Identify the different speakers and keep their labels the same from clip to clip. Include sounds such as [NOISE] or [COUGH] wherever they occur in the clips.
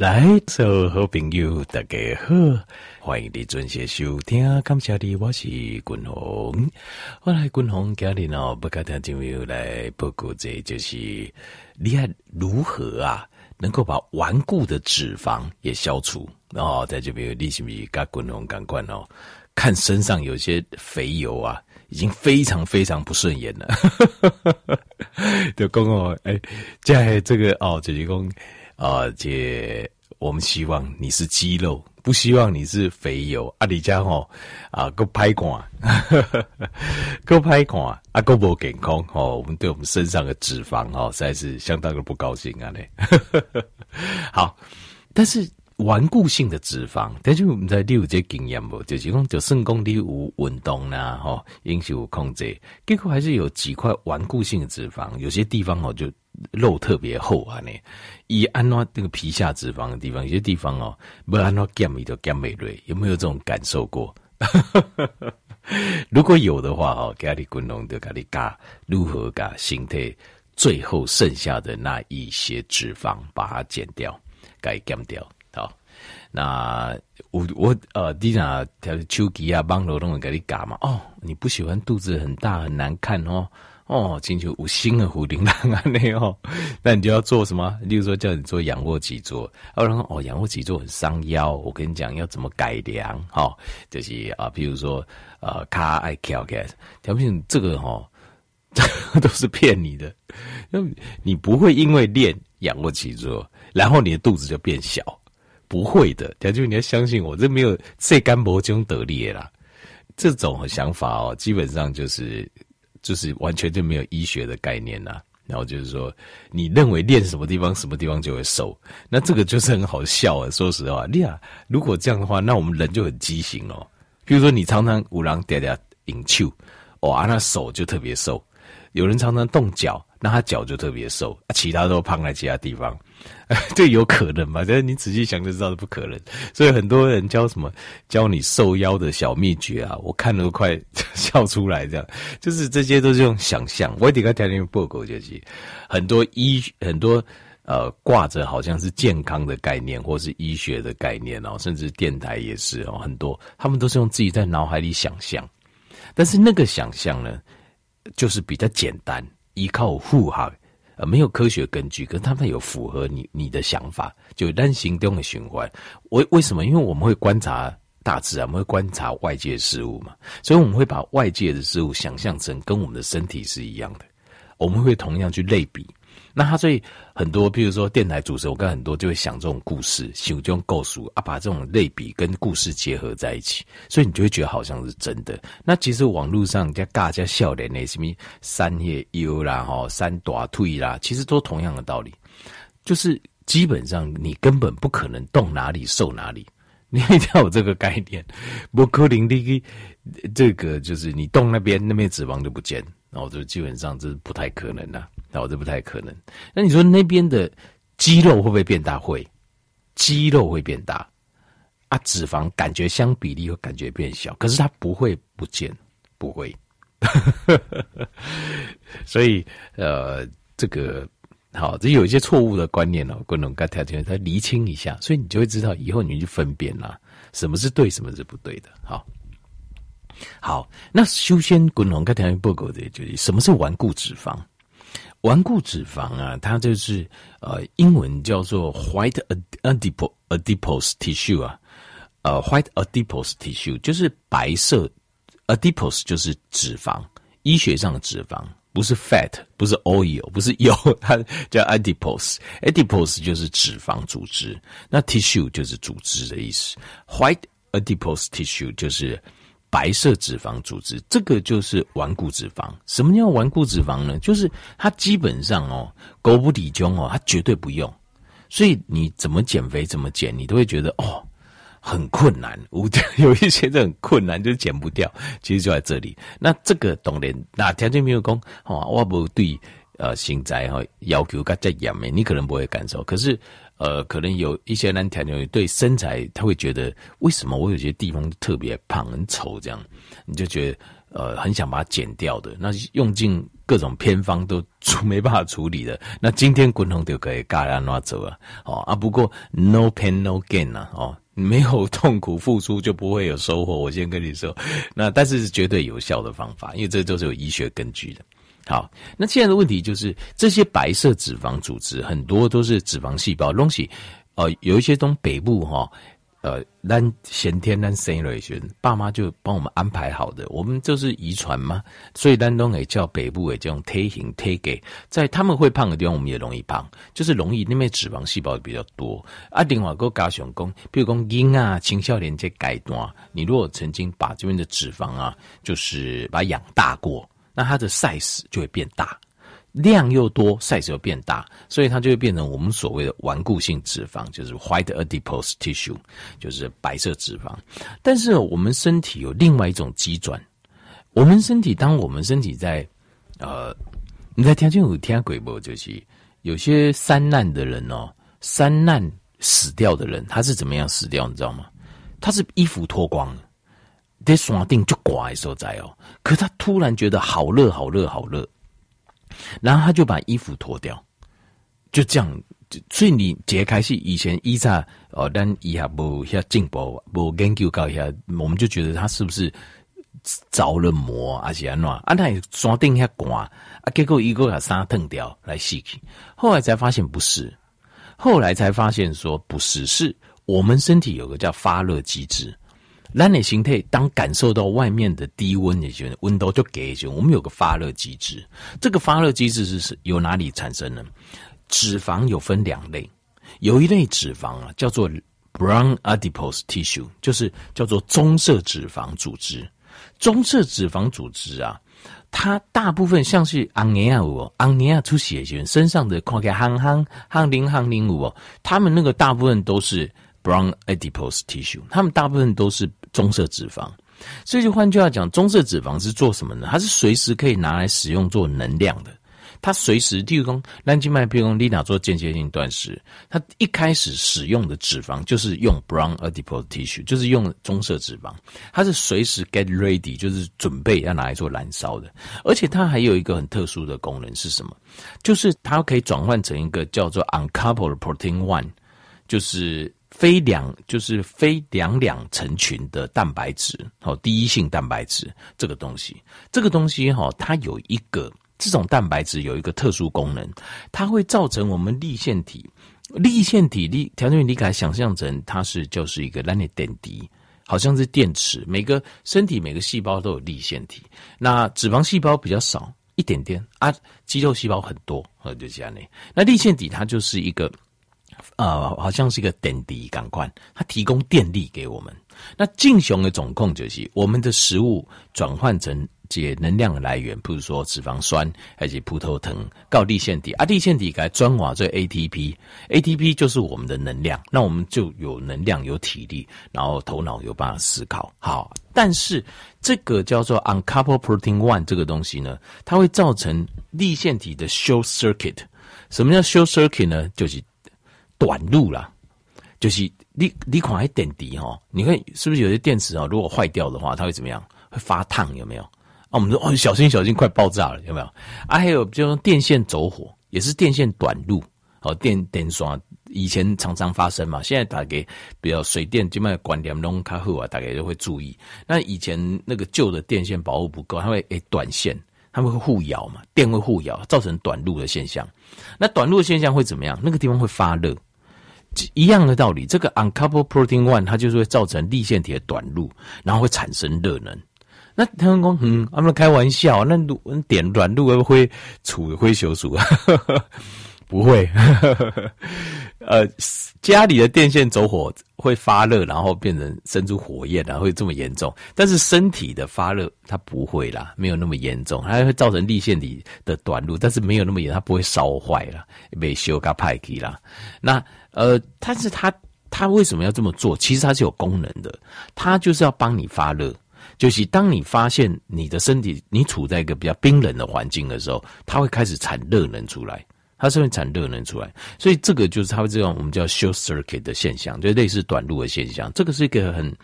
Speaker 1: 来，所有好朋友，大家好，欢迎你准时收听。感谢你，我是君鸿。我来君鸿家里呢，不跟听众朋友来报告，这就是你看如何啊，能够把顽固的脂肪也消除。然后在这边，你是不是跟君鸿感官哦？看身上有些肥油啊，已经非常非常不顺眼了。就讲哦哎，在这个哦，就是讲。啊，姐，我们希望你是肌肉，不希望你是肥油。啊，你家吼啊，够拍光，[LAUGHS] 够拍光啊，够不健康哦。我们对我们身上的脂肪哦，实在是相当的不高兴啊嘞。[LAUGHS] 好，但是顽固性的脂肪，但是我们在有这经验不？就是讲，就肾功你有运动啦，哈，饮食有控制，结果还是有几块顽固性的脂肪，有些地方哦就。肉特别厚啊！呢，以按照那个皮下脂肪的地方，有些地方哦，不按照减米就减美瑞，有没有这种感受过？[LAUGHS] 如果有的话哦，给你滚龙的给你嘎，如何嘎形态？最后剩下的那一些脂肪，把它减掉，该减掉。好，那我我呃，你那条手机啊，网络都能给你嘎嘛？哦，你不喜欢肚子很大很难看哦。哦，请求五星的虎铃铛啊，那哦，[LAUGHS] 那你就要做什么？例如说叫你做仰卧起坐，然后哦，仰卧起坐很伤腰，我跟你讲要怎么改良？哈、哦，就是啊，比如说呃，卡爱跳开，条件这个哈、哦，[LAUGHS] 都是骗你的，你不会因为练仰卧起坐，然后你的肚子就变小，不会的，条就你要相信我，这没有这干伯中得力啦，这种想法哦，基本上就是。就是完全就没有医学的概念呐，然后就是说，你认为练什么地方什么地方就会瘦，那这个就是很好笑啊。说实话，你啊，如果这样的话，那我们人就很畸形哦。比如说，你常常五郎嗲嗲引球，哇，那手就特别瘦；有人常常动脚，那他脚就特别瘦，其他都胖在其他地方。[LAUGHS] 这有可能吗？但你仔细想就知道是不可能。所以很多人教什么教你瘦腰的小秘诀啊，我看了都快 [LAUGHS] 笑出来。这样就是这些都是用想象。我顶个条件报告就是很多医很多呃挂着好像是健康的概念或是医学的概念哦，甚至电台也是哦，很多他们都是用自己在脑海里想象，但是那个想象呢，就是比较简单，依靠护航。呃，没有科学根据，可是他们有符合你你的想法，就单行动的循环。为为什么？因为我们会观察大自然，我们会观察外界事物嘛，所以我们会把外界的事物想象成跟我们的身体是一样的，我们会同样去类比。那他所以很多，比如说电台主持人，我看很多就会想这种故事，想这种构述啊，把这种类比跟故事结合在一起，所以你就会觉得好像是真的。那其实网络上人家大家笑脸那什么三叶优啦，哈，三大腿啦，其实都同样的道理，就是基本上你根本不可能动哪里瘦哪里，你一定要有这个概念。不可能的，这个就是你动那边，那边脂肪就不见，然后就基本上这是不太可能的。那我这不太可能。那你说那边的肌肉会不会变大？会，肌肉会变大啊，脂肪感觉相比例会感觉变小，可是它不会不见，不会。[LAUGHS] 所以呃，这个好，这有一些错误的观念哦，观众该条件再厘清一下，所以你就会知道以后你去分辨啦，什么是对，什么是不对的。好，好，那首先观众该条件报告的就是什么是顽固脂肪。顽固脂肪啊，它就是呃，英文叫做 white adipose adipose tissue 啊，呃，white adipose tissue 就是白色 adipose 就是脂肪，医学上的脂肪不是 fat，不是 oil，不是油，它叫 adipose，adipose 就是脂肪组织，那 tissue 就是组织的意思，white adipose tissue 就是。白色脂肪组织，这个就是顽固脂肪。什么叫顽固脂肪呢？就是它基本上哦，狗不理中哦，它绝对不用。所以你怎么减肥怎么减，你都会觉得哦很困难。我 [LAUGHS] 有一些人很困难，就减不掉。其实就在这里。那这个当然，那条件没有讲哦，我不对呃，身材哈要求更加严的，你可能不会感受。可是呃，可能有一些男条友对身材，他会觉得为什么我有些地方特别胖、很丑这样，你就觉得呃很想把它减掉的，那用尽各种偏方都处没办法处理的，那今天滚筒就可以嘎啦拿走了哦啊，不过 no pain no gain 啊哦，没有痛苦付出就不会有收获，我先跟你说，那但是是绝对有效的方法，因为这都是有医学根据的。好，那现在的问题就是这些白色脂肪组织很多都是脂肪细胞东西，呃，有一些东北部哈，呃，咱先天咱生来时，爸妈就帮我们安排好的，我们就是遗传嘛，所以丹东也叫北部的这种体型体给，在他们会胖的地方，我们也容易胖，就是容易那边脂肪细胞比较多。啊，另外个加上讲，比如讲婴啊、青少年这阶段，你如果曾经把这边的脂肪啊，就是把它养大过。那它的 size 就会变大，量又多，size 又变大，所以它就会变成我们所谓的顽固性脂肪，就是 white adipose tissue，就是白色脂肪。但是我们身体有另外一种机转，我们身体当我们身体在呃，你在听见有听鬼不？就是有些三难的人哦，三难死掉的人，他是怎么样死掉？你知道吗？他是衣服脱光了。在山顶就挂的时在哦，可他突然觉得好热好热好热，然后他就把衣服脱掉，就这样。所以你解开是以前依在哦，但以下无遐进步，无研究搞一下，我们就觉得他是不是着了魔啊？是安怎？啊，那山顶遐挂啊，结果一个把衫脱掉来洗去，后来才发现不是，后来才发现说不是，是我们身体有个叫发热机制。人的形态，当感受到外面的低温的时候，温度就给就我们有个发热机制。这个发热机制是是由哪里产生呢？脂肪有分两类，有一类脂肪啊叫做 brown adipose tissue，就是叫做棕色脂肪组织。棕色脂肪组织啊，它大部分像是昂尼亚五、昂尼亚出血型身上的看起来夯夯夯零夯零五哦，他们那个大部分都是 brown adipose tissue，他们大部分都是。棕色脂肪，所以就换句话讲，棕色脂肪是做什么呢？它是随时可以拿来使用做能量的。它随时，譬如说，蓝静脉，譬如说，丽娜做间歇性断食，它一开始使用的脂肪就是用 brown adipose tissue，就是用棕色脂肪。它是随时 get ready，就是准备要拿来做燃烧的。而且它还有一个很特殊的功能是什么？就是它可以转换成一个叫做 uncoupled protein one，就是。非两就是非两两成群的蛋白质，好，第一性蛋白质这个东西，这个东西哈，它有一个这种蛋白质有一个特殊功能，它会造成我们粒线体，粒线体粒条件你可以想象成它是就是一个蓝的点滴，好像是电池，每个身体每个细胞都有粒线体，那脂肪细胞比较少一点点啊，肌肉细胞很多，呃，就这样呢，那粒线体它就是一个。呃，好像是一个电池感官，它提供电力给我们。那正常的总控就是我们的食物转换成这能量的来源，比如说脂肪酸还是葡萄糖，高地线体啊，地线体给它转化这 ATP，ATP 就是我们的能量，那我们就有能量、有体力，然后头脑有办法思考。好，但是这个叫做 uncoupled protein one 这个东西呢，它会造成粒线体的 short circuit。什么叫 short circuit 呢？就是短路啦，就是你你看还点滴哈，你看是不是有些电池啊？如果坏掉的话，它会怎么样？会发烫有没有？啊，我们说哦，小心小心，快爆炸了有没有？啊，还有就是电线走火，也是电线短路。哦，电电刷以前常常发生嘛，现在大概比较水电基本上管点弄卡后啊，大概就会注意。那以前那个旧的电线保护不够，它会诶短线，它们会互咬嘛，电会互咬，造成短路的现象。那短路的现象会怎么样？那个地方会发热。一样的道理，这个 uncoupled protein one 它就是会造成粒线体的短路，然后会产生热能。那他们说，嗯，他们开玩笑，那点短路会不会处灰修数啊？不会。[LAUGHS] 呃，家里的电线走火会发热，然后变成生出火焰，然后会这么严重。但是身体的发热它不会啦，没有那么严重，它会造成立线体的短路，但是没有那么严，它不会烧坏了，被修个派给啦。那呃，但是它它为什么要这么做？其实它是有功能的，它就是要帮你发热。就是当你发现你的身体你处在一个比较冰冷的环境的时候，它会开始产热能出来。它是会产热能出来，所以这个就是它会这种我们叫 short circuit 的现象，就类似短路的现象。这个是一个很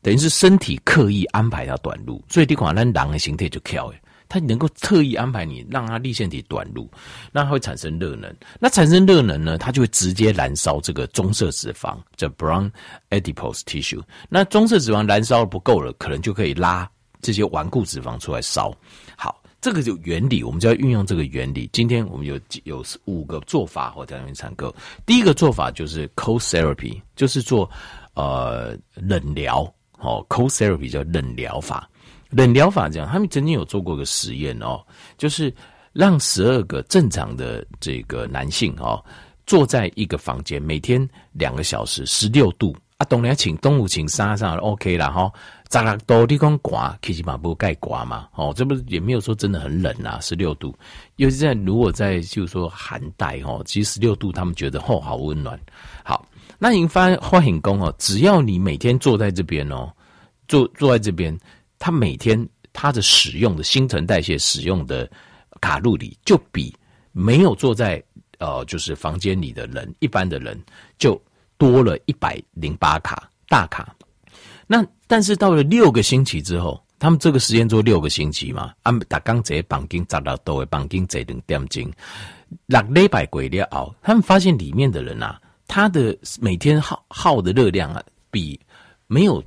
Speaker 1: 等于是身体刻意安排它短路，所以你看那狼的形态就跳诶，它能够特意安排你让它立腺体短路，那它会产生热能。那产生热能呢，它就会直接燃烧这个棕色脂肪，叫 brown adipose tissue。那棕色脂肪燃烧不够了，可能就可以拉这些顽固脂肪出来烧。好。这个就原理，我们就要运用这个原理。今天我们有有五个做法，我在那边参考。第一个做法就是 cold therapy，就是做呃冷疗，哦，cold therapy 叫冷疗法。冷疗法这样，他们曾经有做过个实验哦，就是让十二个正常的这个男性哦，坐在一个房间，每天两个小时，十六度。啊，当然请动物请杀上 OK 了哈。十六度地方刮，其实嘛不盖刮嘛。哦，这不是也没有说真的很冷啊，十六度。尤其在如果在就是说寒带哦，其实十六度他们觉得哦好温暖。好，那您发发现工哦，只要你每天坐在这边哦，坐坐在这边，他每天他的使用的新陈代谢使用的卡路里，就比没有坐在呃就是房间里的人一般的人就。多了一百零八卡大卡，那但是到了六个星期之后，他们这个时间做六个星期嘛，按打刚这绑金砸到都会绑金这两点钟，六礼拜鬼了哦，他们发现里面的人啊，他的每天耗耗的热量啊，比没有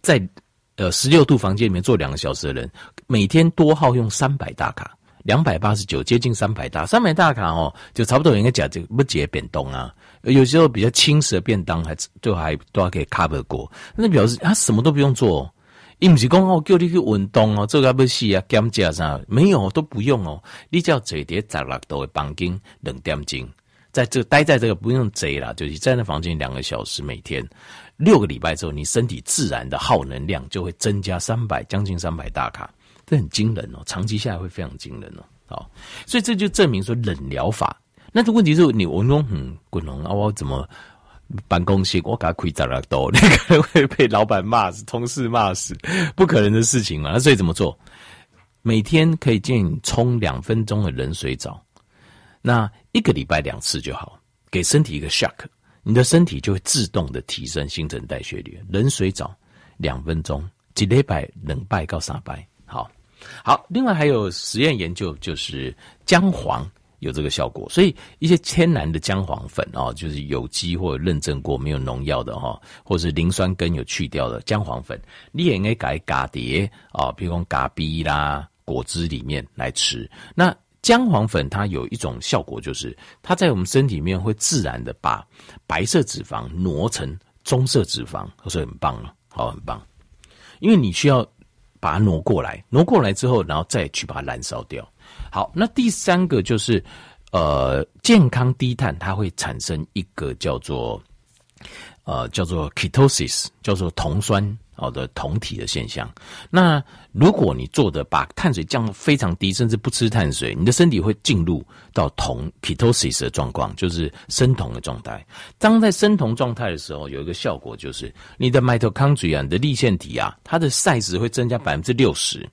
Speaker 1: 在呃十六度房间里面坐两个小时的人，每天多耗用三百大卡。两百八十九，接近三百大，三百大卡哦，就差不多应该讲这个不节变动啊。有时候比较轻食的便当，还就还都还可以 cover 过。那表示他什么都不用做，伊不是讲哦，叫你去运动哦，做个不是啊，减价啥没有都不用哦。你只要坐在十六度的房间两点钟，在这待在这个不用坐啦，就是在那房间两个小时，每天六个礼拜之后，你身体自然的耗能量就会增加三百，将近三百大卡。这很惊人哦，长期下来会非常惊人哦。好，所以这就证明说冷疗法。那这问题是你我说嗯，滚龙啊，我怎么办公室我给他亏砸了多，你可能会被老板骂死，同事骂死，不可能的事情嘛。那所以怎么做？每天可以建议冲两分钟的冷水澡，那一个礼拜两次就好，给身体一个 shock，你的身体就会自动的提升新陈代谢率。冷水澡两分钟，几礼拜冷拜告三拜。好，好，另外还有实验研究，就是姜黄有这个效果，所以一些天然的姜黄粉哦，就是有机或者认证过没有农药的哈，或者是磷酸根有去掉的姜黄粉，你也应该改咖碟啊，比如说咖啡啦、果汁里面来吃。那姜黄粉它有一种效果，就是它在我们身体里面会自然的把白色脂肪挪成棕色脂肪，所以很棒了，好，很棒，因为你需要。把它挪过来，挪过来之后，然后再去把它燃烧掉。好，那第三个就是，呃，健康低碳，它会产生一个叫做，呃，叫做 ketosis，叫做酮酸。好的酮体的现象。那如果你做的把碳水降非常低，甚至不吃碳水，你的身体会进入到酮 ketosis 的状况，就是生酮的状态。当在生酮状态的时候，有一个效果就是你的 mitochondria 你的粒线体啊，它的 size 会增加百分之六十，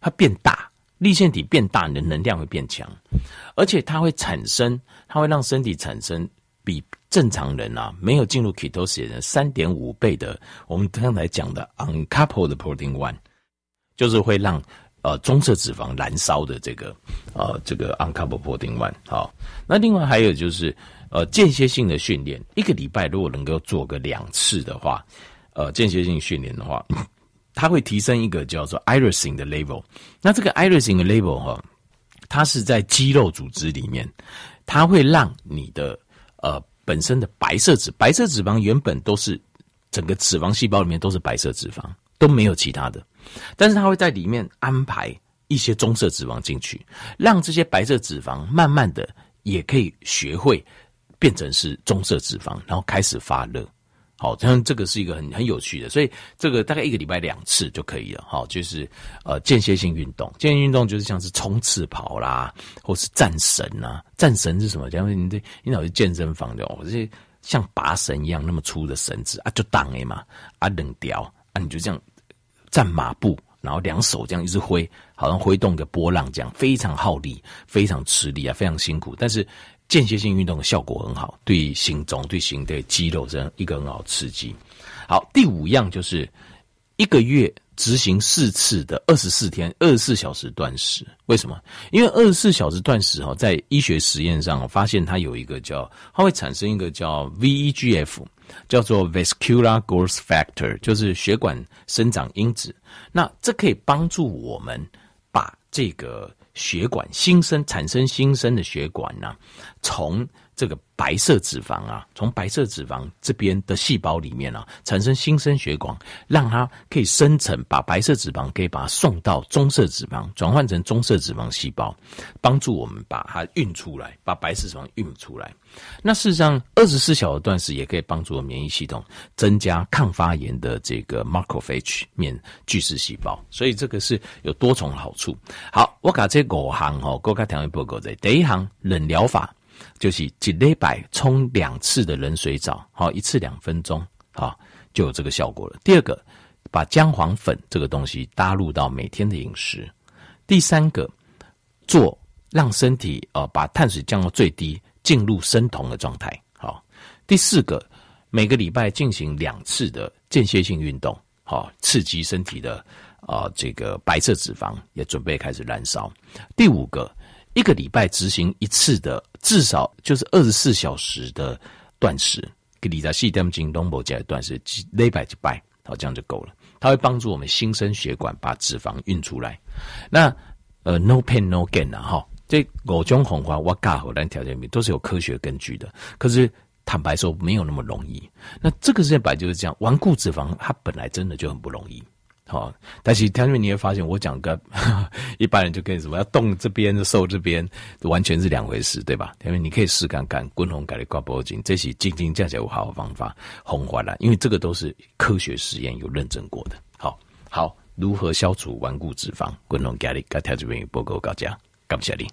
Speaker 1: 它变大，粒线体变大，你的能量会变强，而且它会产生，它会让身体产生比。正常人啊，没有进入 ketosis 的人，三点五倍的，我们刚才讲的 uncoupled protein one，就是会让呃棕色脂肪燃烧的这个呃这个 uncoupled protein one。好，那另外还有就是呃间歇性的训练，一个礼拜如果能够做个两次的话，呃间歇性训练的话，[LAUGHS] 它会提升一个叫做 irisin 的 level。那这个 irisin 的 level 哈，它是在肌肉组织里面，它会让你的呃。本身的白色脂白色脂肪原本都是整个脂肪细胞里面都是白色脂肪，都没有其他的，但是它会在里面安排一些棕色脂肪进去，让这些白色脂肪慢慢的也可以学会变成是棕色脂肪，然后开始发热。好，像这个是一个很很有趣的，所以这个大概一个礼拜两次就可以了。好，就是呃间歇性运动，间歇运动就是像是冲刺跑啦，或是战神呐。战神是什么？假如你对你老是健身房的，哦，这些像拔绳一样那么粗的绳子啊，就挡哎嘛，啊冷掉啊，你就这样站马步，然后两手这样一直挥，好像挥动个波浪这样，非常耗力，非常吃力啊，非常辛苦，但是。间歇性运动的效果很好，对心脏、对心对肌肉这样一个很好刺激。好，第五样就是一个月执行四次的二十四天、二十四小时断食。为什么？因为二十四小时断食哈，在医学实验上发现它有一个叫，它会产生一个叫 VEGF，叫做 Vascular Growth Factor，就是血管生长因子。那这可以帮助我们把这个血管新生产生新生的血管呢、啊，从这个白色脂肪啊，从白色脂肪这边的细胞里面啊，产生新生血管，让它可以生成，把白色脂肪可以把它送到棕色脂肪，转换成棕色脂肪细胞，帮助我们把它运出来，把白色脂肪运出来。那事实上，二十四小时断食也可以帮助免疫系统增加抗发炎的这个 macrophage 面巨噬细胞，所以这个是有多重好处。好，我把这五行哈，各位听一报告在第一行冷疗法。就是几礼拜冲两次的冷水澡，好，一次两分钟，好，就有这个效果了。第二个，把姜黄粉这个东西搭入到每天的饮食。第三个，做让身体呃把碳水降到最低，进入生酮的状态。好，第四个，每个礼拜进行两次的间歇性运动，好，刺激身体的啊、这个白色脂肪也准备开始燃烧。第五个。一个礼拜执行一次的，至少就是二十四小时的断食，给你在细点进东坡的断食，礼拜一拜，好，这样就够了。它会帮助我们新生血管把脂肪运出来。那呃，no pain no gain 啊，哈，这五种红花我教好咱条件都是有科学根据的。可是坦白说，没有那么容易。那这个世界本来就是这样，顽固脂肪它本来真的就很不容易。好，但是他们你会发现，我讲个 [LAUGHS] 一般人就跟你什么要动这边瘦这边，完全是两回事，对吧？因为你可以试看看，滚红改的挂脖颈，这是斤斤价价有好的方法，红花了，因为这个都是科学实验有认证过的。好，好，如何消除顽固脂肪？滚红改的，该条这边有报告告家，感谢你。